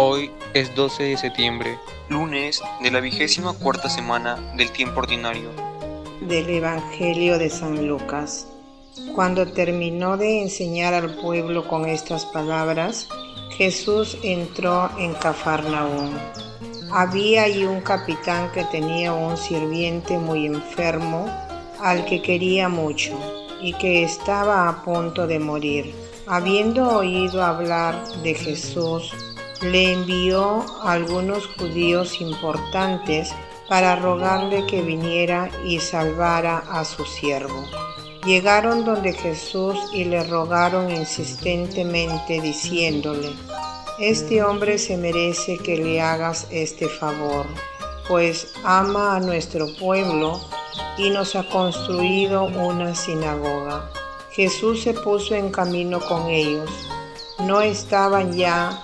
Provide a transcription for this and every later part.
Hoy es 12 de septiembre, lunes de la vigésima cuarta semana del tiempo ordinario. Del Evangelio de San Lucas. Cuando terminó de enseñar al pueblo con estas palabras, Jesús entró en Cafarnaúm. Había allí un capitán que tenía un sirviente muy enfermo, al que quería mucho, y que estaba a punto de morir. Habiendo oído hablar de Jesús, le envió a algunos judíos importantes para rogarle que viniera y salvara a su siervo. Llegaron donde Jesús y le rogaron insistentemente diciéndole, Este hombre se merece que le hagas este favor, pues ama a nuestro pueblo y nos ha construido una sinagoga. Jesús se puso en camino con ellos. No estaban ya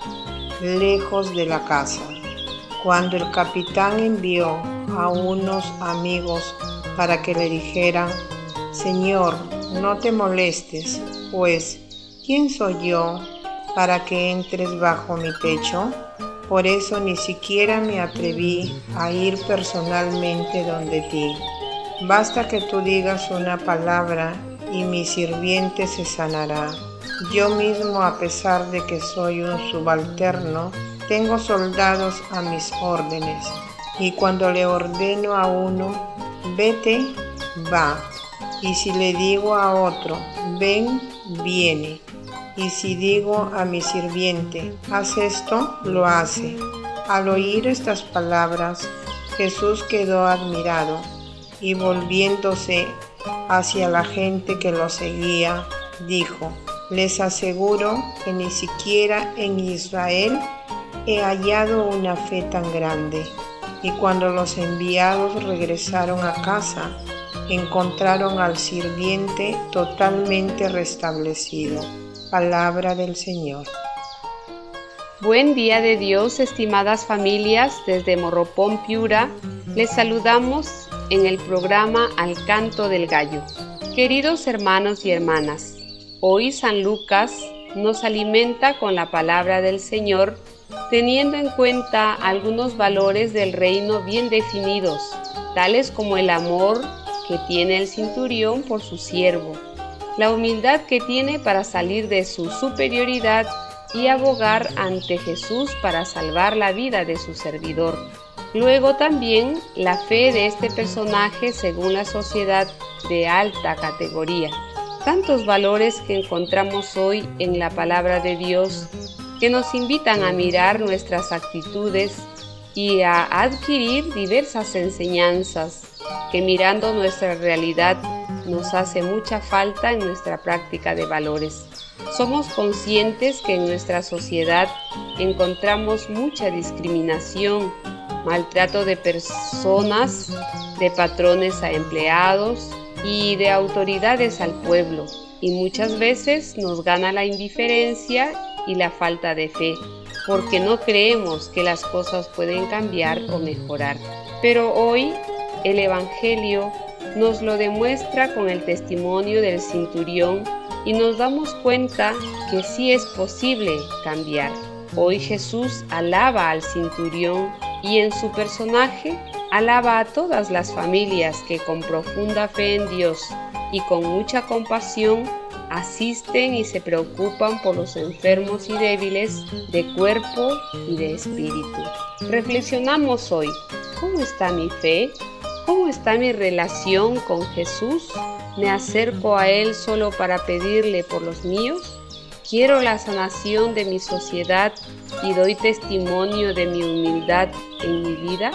lejos de la casa. Cuando el capitán envió a unos amigos para que le dijeran, Señor, no te molestes, pues, ¿quién soy yo para que entres bajo mi techo? Por eso ni siquiera me atreví a ir personalmente donde ti. Basta que tú digas una palabra y mi sirviente se sanará. Yo mismo, a pesar de que soy un subalterno, tengo soldados a mis órdenes. Y cuando le ordeno a uno, vete, va. Y si le digo a otro, ven, viene. Y si digo a mi sirviente, haz esto, lo hace. Al oír estas palabras, Jesús quedó admirado y volviéndose hacia la gente que lo seguía, dijo, les aseguro que ni siquiera en Israel he hallado una fe tan grande. Y cuando los enviados regresaron a casa, encontraron al sirviente totalmente restablecido. Palabra del Señor. Buen día de Dios, estimadas familias, desde Morropón, Piura. Les saludamos en el programa Al Canto del Gallo. Queridos hermanos y hermanas, hoy San Lucas nos alimenta con la palabra del Señor teniendo en cuenta algunos valores del reino bien definidos, tales como el amor que tiene el cinturión por su siervo, la humildad que tiene para salir de su superioridad y abogar ante Jesús para salvar la vida de su servidor Luego también la fe de este personaje según la sociedad de alta categoría. Tantos valores que encontramos hoy en la palabra de Dios que nos invitan a mirar nuestras actitudes y a adquirir diversas enseñanzas que mirando nuestra realidad nos hace mucha falta en nuestra práctica de valores. Somos conscientes que en nuestra sociedad encontramos mucha discriminación, maltrato de personas, de patrones a empleados y de autoridades al pueblo. Y muchas veces nos gana la indiferencia y la falta de fe, porque no creemos que las cosas pueden cambiar o mejorar. Pero hoy el Evangelio nos lo demuestra con el testimonio del cinturión y nos damos cuenta que sí es posible cambiar. Hoy Jesús alaba al cinturión y en su personaje alaba a todas las familias que con profunda fe en Dios y con mucha compasión asisten y se preocupan por los enfermos y débiles de cuerpo y de espíritu. Reflexionamos hoy, ¿cómo está mi fe? ¿Cómo está mi relación con Jesús? ¿Me acerco a Él solo para pedirle por los míos? Quiero la sanación de mi sociedad y doy testimonio de mi humildad en mi vida.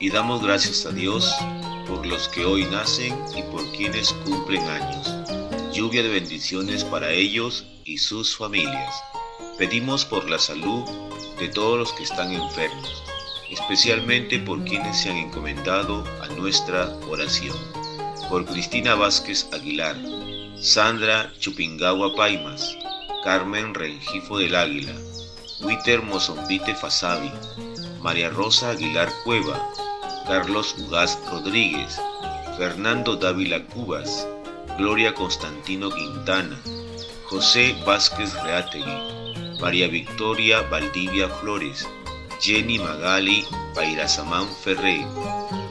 Y damos gracias a Dios por los que hoy nacen y por quienes cumplen años. Lluvia de bendiciones para ellos y sus familias. Pedimos por la salud de todos los que están enfermos, especialmente por quienes se han encomendado a nuestra oración. Por Cristina Vázquez Aguilar, Sandra Chupingawa Paimas, Carmen Rengifo del Águila, Witter Mozombite Fasabi, María Rosa Aguilar Cueva, Carlos Ugaz Rodríguez, Fernando Dávila Cubas, Gloria Constantino Quintana, José Vázquez Reategui, María Victoria Valdivia Flores, Jenny Magali Pairasamán Ferré,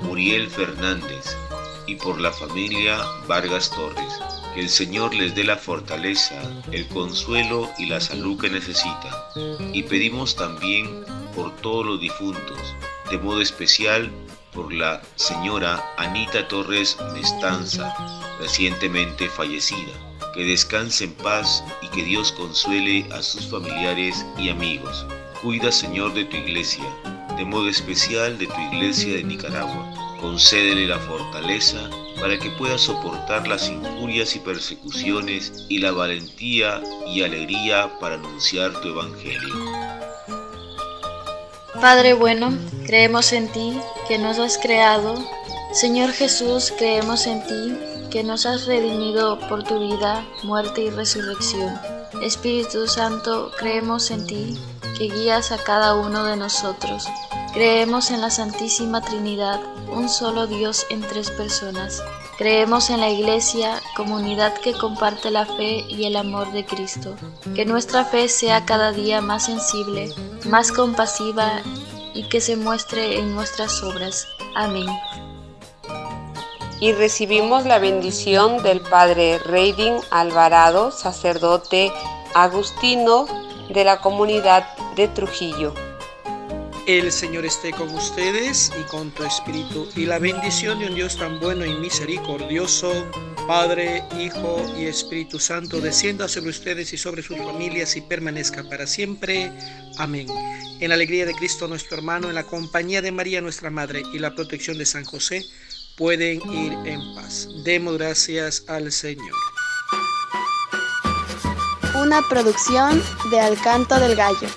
Muriel Fernández y por la familia Vargas Torres. Que el Señor les dé la fortaleza, el consuelo y la salud que necesitan. Y pedimos también por todos los difuntos, de modo especial por la señora Anita Torres Mestanza, recientemente fallecida. Que descanse en paz y que Dios consuele a sus familiares y amigos. Cuida, Señor, de tu iglesia, de modo especial de tu iglesia de Nicaragua. Concédele la fortaleza para que pueda soportar las injurias y persecuciones y la valentía y alegría para anunciar tu evangelio. Padre bueno, creemos en ti, que nos has creado. Señor Jesús, creemos en ti, que nos has redimido por tu vida, muerte y resurrección. Espíritu Santo, creemos en ti, que guías a cada uno de nosotros. Creemos en la Santísima Trinidad, un solo Dios en tres personas. Creemos en la Iglesia, comunidad que comparte la fe y el amor de Cristo. Que nuestra fe sea cada día más sensible, más compasiva y que se muestre en nuestras obras. Amén. Y recibimos la bendición del Padre Reiding Alvarado, sacerdote agustino de la comunidad de Trujillo. El Señor esté con ustedes y con tu espíritu, y la bendición de un Dios tan bueno y misericordioso, Padre, Hijo y Espíritu Santo, descienda sobre ustedes y sobre sus familias y permanezca para siempre. Amén. En la alegría de Cristo nuestro hermano, en la compañía de María nuestra Madre y la protección de San José, pueden ir en paz. Demos gracias al Señor. Una producción de Alcanto del Gallo.